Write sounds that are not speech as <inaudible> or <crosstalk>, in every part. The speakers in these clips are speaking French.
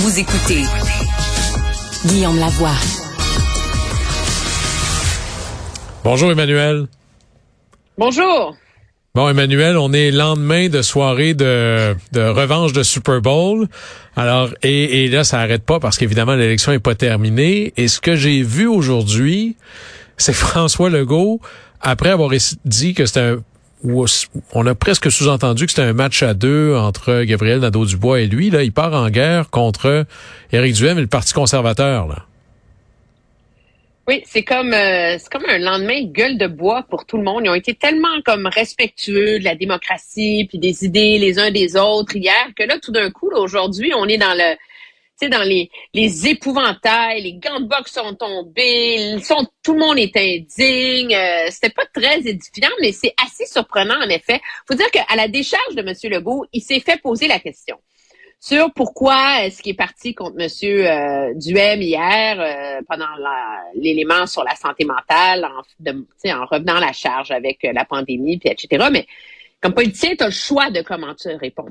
Vous écoutez Guillaume Lavoie. Bonjour Emmanuel. Bonjour. Bon, Emmanuel, on est lendemain de soirée de, de revanche de Super Bowl. Alors, et, et là, ça arrête pas parce qu'évidemment, l'élection est pas terminée. Et ce que j'ai vu aujourd'hui, c'est <laughs> François Legault, après avoir dit que c'était un on a presque sous-entendu que c'était un match à deux entre Gabriel Nadeau-Dubois et lui. Là, il part en guerre contre Éric Duhem et le Parti conservateur. Là. Oui, c'est comme euh, c'est comme un lendemain gueule de bois pour tout le monde. Ils ont été tellement comme respectueux de la démocratie puis des idées les uns des autres hier que là tout d'un coup aujourd'hui on est dans le sais dans les les épouvantails, les gants de boxe sont tombés, tout le monde est indigne. Euh, C'était pas très édifiant, mais c'est assez surprenant en effet. Faut dire qu'à la décharge de M. Legault, il s'est fait poser la question sur pourquoi est-ce qu'il est parti contre Monsieur euh, Duhem hier euh, pendant l'élément sur la santé mentale, en, en revenant à la charge avec euh, la pandémie, puis etc. Mais comme politicien, tu as le choix de comment tu réponds.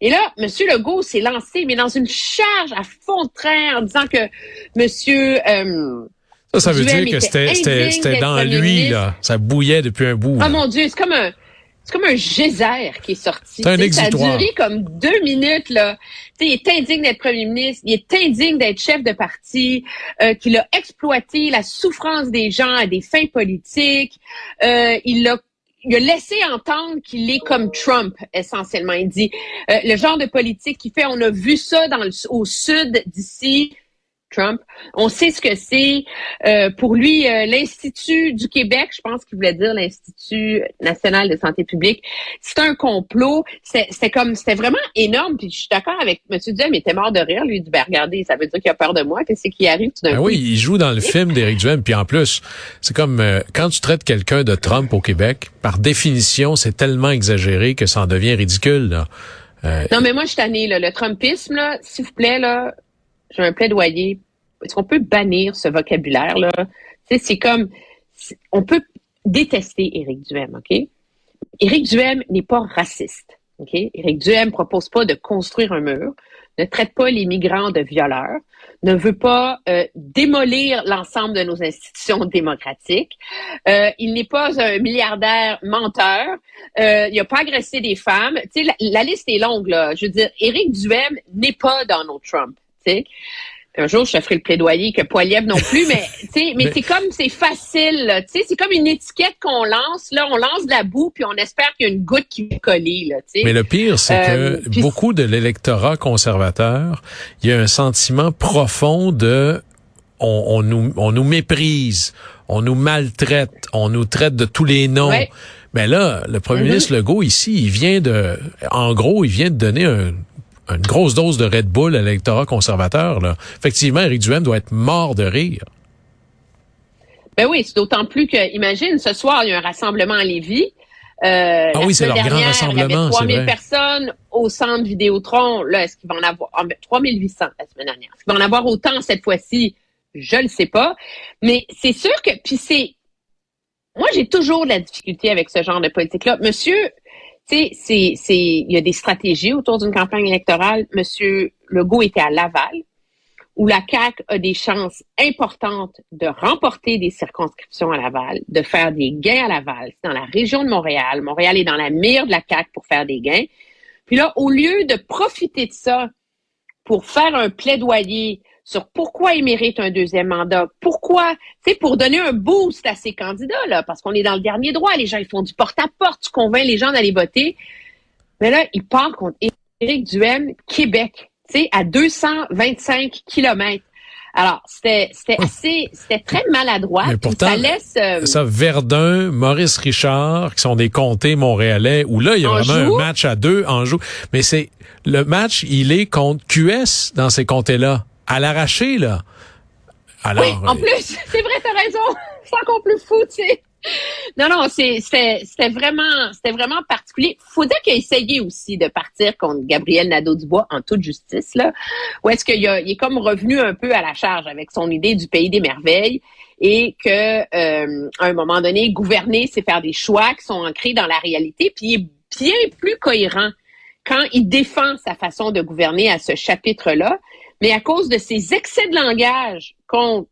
Et là, M. Legault s'est lancé, mais dans une charge à fond de train en disant que Monsieur euh, ça, ça veut dire que c'était dans lui, là. Ça bouillait depuis un bout. Ah mon Dieu, c'est comme un c'est comme un geyser qui est sorti. C'est un Ça a duré comme deux minutes. Là. il est indigne d'être premier ministre, il est indigne d'être chef de parti, euh, qu'il a exploité la souffrance des gens à des fins politiques. Euh, il a il a laissé entendre qu'il est comme Trump, essentiellement. Il dit euh, le genre de politique qu'il fait, on a vu ça dans le, au sud d'ici, Trump. On sait ce que c'est. Euh, pour lui, euh, l'Institut du Québec, je pense qu'il voulait dire l'Institut national de santé publique, c'est un complot. C'était comme, c'était vraiment énorme. Puis je suis d'accord avec M. Duhem, il était mort de rire. Lui, il dit, ben regardez, ça veut dire qu'il a peur de moi. Qu'est-ce qui arrive tout d'un ben coup? Oui, il joue dans le film d'Éric Duhem. Puis en plus, c'est comme euh, quand tu traites quelqu'un de Trump au Québec, par définition, c'est tellement exagéré que ça en devient ridicule. Là. non, mais moi, je suis tannée. Là. Le Trumpisme, là, s'il vous plaît, là, j'ai un plaidoyer. Est-ce qu'on peut bannir ce vocabulaire-là? C'est comme, on peut détester Éric Duhem, OK? Éric Duhem n'est pas raciste, OK? Éric Duhem propose pas de construire un mur, ne traite pas les migrants de violeurs, ne veut pas euh, démolir l'ensemble de nos institutions démocratiques. Euh, il n'est pas un milliardaire menteur. Euh, il n'a pas agressé des femmes. La, liste est longue, là. Je veux dire, Éric Duhem n'est pas Donald Trump. Sais. Un jour, je ferai le plaidoyer que Poiliev non plus, mais <laughs> tu mais, c'est comme c'est facile, tu sais, c'est comme une étiquette qu'on lance. Là, on lance de la boue puis on espère qu'il y a une goutte qui va coller, là. Mais le pire, c'est que euh, beaucoup de l'électorat conservateur, il y a un sentiment profond de on, on, nous on nous méprise, on nous maltraite, on nous traite de tous les noms. Mais là, le premier mm-hmm. ministre Legault ici, il vient de, en gros, il vient de donner un une grosse dose de Red Bull à l'électorat conservateur. Là. Effectivement, Éric Duhem doit être mort de rire. Ben oui, c'est d'autant plus que, imagine, ce soir, il y a un rassemblement à Lévis. Euh, ah oui, c'est leur grand rassemblement. Il y avait 3000 personnes au centre Vidéotron. Là, est-ce qu'il va en avoir 3800 ah, ben, la semaine dernière? Est-ce qu'il va en avoir autant cette fois-ci? Je ne sais pas. Mais c'est sûr que, puis c'est, moi, j'ai toujours de la difficulté avec ce genre de politique-là. Monsieur c'est, c'est, il y a des stratégies autour d'une campagne électorale. Monsieur Legault était à Laval, où la CAQ a des chances importantes de remporter des circonscriptions à Laval, de faire des gains à Laval. C'est dans la région de Montréal. Montréal est dans la mire de la CAQ pour faire des gains. Puis là, au lieu de profiter de ça pour faire un plaidoyer sur pourquoi il mérite un deuxième mandat, pourquoi, c'est pour donner un boost à ces candidats-là, parce qu'on est dans le dernier droit, les gens, ils font du porte-à-porte, tu convaincs les gens d'aller voter. Mais là, il parle contre Éric Duhem, Québec, tu sais, à 225 kilomètres. Alors, c'était c'était oh. assez c'était très maladroit. Mais pourtant, ça laisse euh, ça Verdun, Maurice Richard, qui sont des comtés montréalais, où là il y a vraiment un match à deux en joue. Mais c'est le match, il est contre QS dans ces comtés-là à l'arraché, là. Alors, oui, en euh, plus, <laughs> c'est vrai, t'as raison. <laughs> C'est encore plus fou, tu sais. Non, non, c'était vraiment, c'était vraiment particulier. Dire qu'il a essayé aussi de partir contre Gabriel Nadeau-Dubois en toute justice, là. Ou est-ce qu'il est comme revenu un peu à la charge avec son idée du pays des merveilles et que, euh, à un moment donné, gouverner, c'est faire des choix qui sont ancrés dans la réalité, puis il est bien plus cohérent quand il défend sa façon de gouverner à ce chapitre-là, mais à cause de ses excès de langage contre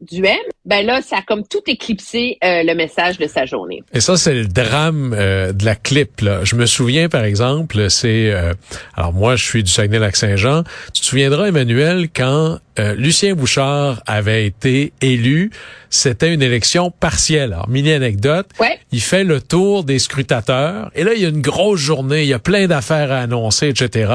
Duhem, ben là, ça a comme tout éclipsé euh, le message de sa journée. Et ça, c'est le drame euh, de la clip. Là. Je me souviens, par exemple, c'est... Euh, alors moi, je suis du Saguenay-Lac-Saint-Jean. Tu te souviendras, Emmanuel, quand Lucien Bouchard avait été élu, c'était une élection partielle. Alors, mini-anecdote, ouais. il fait le tour des scrutateurs. Et là, il y a une grosse journée, il y a plein d'affaires à annoncer, etc.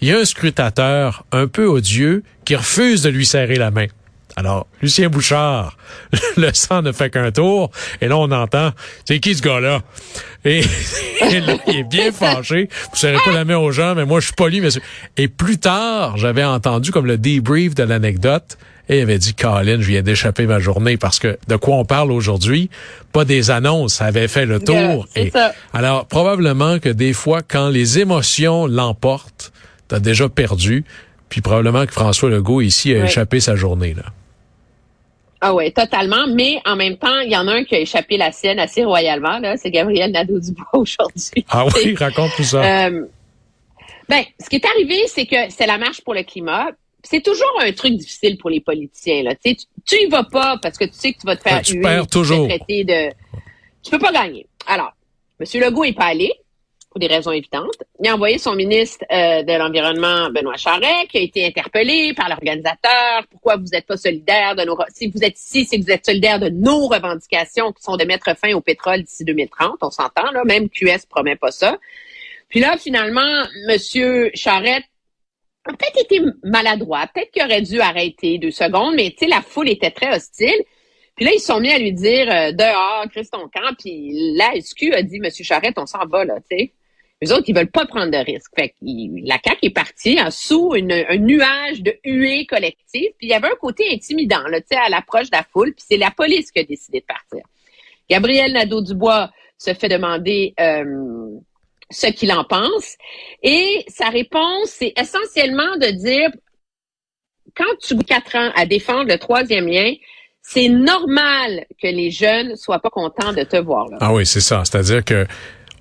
Il y a un scrutateur un peu odieux qui refuse de lui serrer la main. Alors, Lucien Bouchard, <laughs> le sang ne fait qu'un tour. Et là, on entend, c'est qui ce gars-là? Et, là, <laughs> il est bien fâché. Vous serrez pas la main aux gens, mais moi, je suis poli, monsieur. Et plus tard, j'avais entendu comme le debrief de l'anecdote. Et il avait dit, Colin, je viens d'échapper ma journée parce que de quoi on parle aujourd'hui? Pas des annonces, ça avait fait le tour. Et, ça. Alors, probablement que des fois, quand les émotions l'emportent, t'as déjà perdu. Puis probablement que François Legault ici a Oui. échappé sa journée, là. Ah ouais, totalement. Mais en même temps, il y en a un qui a échappé la sienne assez royalement. Là, c'est Gabriel Nadeau-Dubois <laughs> aujourd'hui. Ah oui, raconte tout ça. Euh, ben, ce qui est arrivé, c'est que c'est la marche pour le climat. C'est toujours un truc difficile pour les politiciens. Là. Tu, tu, tu y vas pas parce que tu sais que tu vas te faire Ouais, tu huer, perds tu toujours. traiter de. Tu peux pas gagner. Alors, M. Legault est pas allé des raisons évidentes. Il a envoyé son ministre euh, de l'Environnement, Benoît Charret, qui a été interpellé par l'organisateur. Pourquoi vous n'êtes pas solidaire de nos... Si vous êtes ici, c'est que vous êtes solidaire de nos revendications qui sont de mettre fin au pétrole d'ici 2030. On s'entend, là. Même QS promet pas ça. Puis là, finalement, Monsieur Charette a peut-être été maladroit. Peut-être qu'il aurait dû arrêter deux secondes, mais tu sais, la foule était très hostile. Puis là, ils sont mis à lui dire euh, dehors, Chris ton camp. Puis la SQ a dit, Monsieur Charette, on s'en va, là, tu sais. Les autres, ils veulent pas prendre de risques. Fait que la CAQ est partie en sous une- un nuage de huées collectives. Puis il y avait un côté intimidant, là, tu sais, à l'approche de la foule. Puis c'est la police qui a décidé de partir. Gabriel Nadeau-Dubois se fait demander euh, ce qu'il en pense. Et sa réponse, c'est essentiellement de dire, quand tu quatre ans à défendre le troisième lien, c'est normal que les jeunes soient pas contents de te voir là. Ah oui, c'est ça. C'est-à-dire que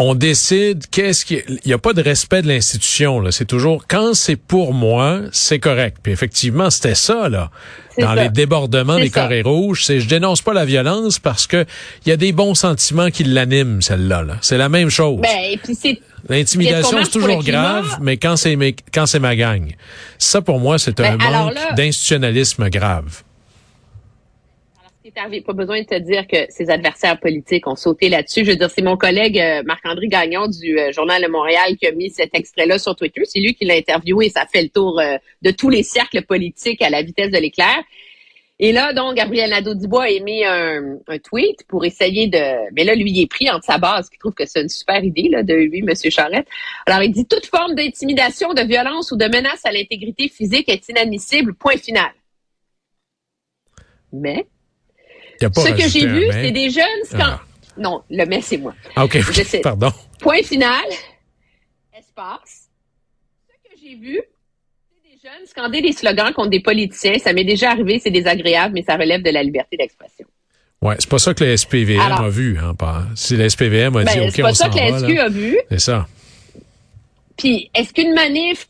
on décide qu'est-ce qui il n'y a pas de respect de l'institution là, c'est toujours quand c'est pour moi, c'est correct. Puis effectivement, c'était ça là. Dans ça. les débordements des ça. carrés rouges, c'est je dénonce pas la violence parce que il y a des bons sentiments qui l'animent celle-là là. C'est la même chose. Ben, et puis c'est L'intimidation, c'est toujours grave, mais quand c'est quand c'est ma gang. Ça pour moi, c'est un Ben, alors manque là- d'institutionnalisme grave. Alors, ce qui est arrivé, pas besoin de te dire que ses adversaires politiques ont sauté là-dessus. Je veux dire, c'est mon collègue euh, Marc-André Gagnon du euh, Journal de Montréal qui a mis cet extrait-là sur Twitter. C'est lui qui l'a interviewé et ça fait le tour euh, de tous les cercles politiques à la vitesse de l'éclair. Et là, donc, Gabriel Nadeau-Dubois a émis un, tweet pour essayer de... Mais là, lui, il est pris entre sa base, qui trouve que c'est une super idée là, de lui, M. Charette. Alors, il dit « Toute forme d'intimidation, de violence ou de menace à l'intégrité physique est inadmissible. Point final. » Mais pas ce que j'ai vu, c'est des jeunes scan- Ah. Non, le mais c'est moi. Ah, OK, Je pardon. Point final. Espace. Ce que j'ai vu, c'est des jeunes scander des slogans contre des politiciens. Ça m'est déjà arrivé, c'est désagréable, mais ça relève de la liberté d'expression. Ouais, c'est pas ça que le SPVM Alors- a vu. Hein, pas- si le SPVM a dit, Ben, OK, c'est pas on ça s'en que la va, SQ a vu. C'est ça. Puis, est-ce qu'une manif,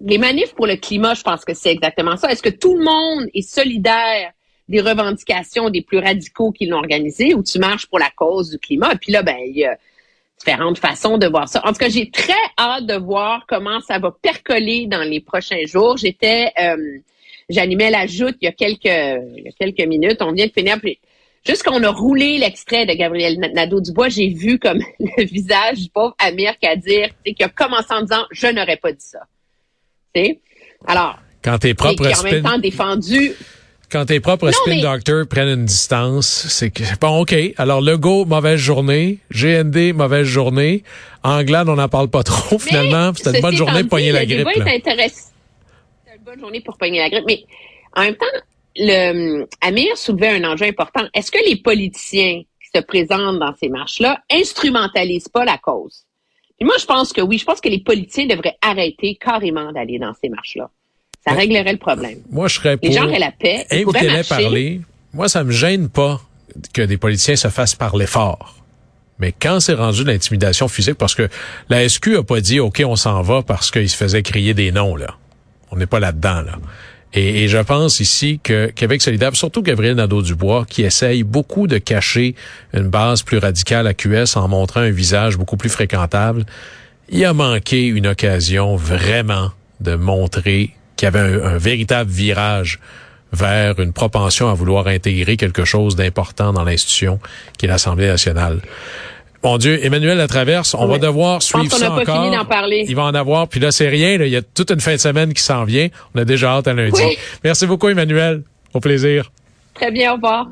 les manifs pour le climat, je pense que c'est exactement ça. Est-ce que tout le monde est solidaire des revendications des plus radicaux qui l'ont organisé ou tu marches pour la cause du climat? Puis là, ben, il y a différentes façons de voir ça. En tout cas, j'ai très hâte de voir comment ça va percoler dans les prochains jours. J'étais, euh, j'animais la joute il y a quelques, il y a quelques minutes. On vient de finir. Puis, juste qu'on a roulé l'extrait de Gabriel Nadeau-Dubois, j'ai vu comme <laughs> le visage du pauvre Amir Kadir, tu sais, qui a commencé en disant « Je n'aurais pas dit ça ». Tu sais? Alors, Quand tes et qui a en même temps défendu quand tes propres spin mais- doctors prennent une distance, c'est que bon, ok. Alors Legault, mauvaise journée. GND, mauvaise journée. Anglade, on n'en parle pas trop. Finalement, c'était une bonne journée pour pogner la grippe. C'est une bonne journée pour pogner la grippe. Mais en même temps, le, Amir soulevait un enjeu important. Est-ce que les politiciens qui se présentent dans ces marches-là instrumentalisent pas la cause? Puis moi, je pense que oui. Je pense que les politiciens devraient arrêter carrément d'aller dans ces marches-là. Ça réglerait le problème. Moi, je serais pour. Les gens auraient la paix. Invitez-les parler. Moi, ça me gêne pas que des politiciens se fassent parler fort. Mais quand c'est rendu de l'intimidation physique, parce que la SQ a pas dit, OK, on s'en va parce qu'il se faisait crier des noms, là. On n'est pas là-dedans, là. Et, je pense ici que Québec solidaire, surtout Gabriel Nadeau-Dubois, qui essaye beaucoup de cacher une base plus radicale à QS en montrant un visage beaucoup plus fréquentable, il a manqué une occasion vraiment de montrer qu'il y avait un, véritable virage vers une propension à vouloir intégrer quelque chose d'important dans l'institution qui est l'Assemblée nationale. Mon Dieu, Emmanuel Latraverse, on va devoir suivre ça pas encore. Fini d'en parler. Il va en avoir, puis là c'est rien, il y a toute une fin de semaine qui s'en vient. On a déjà hâte à lundi. Merci beaucoup Emmanuel. Au plaisir. Très bien, au revoir.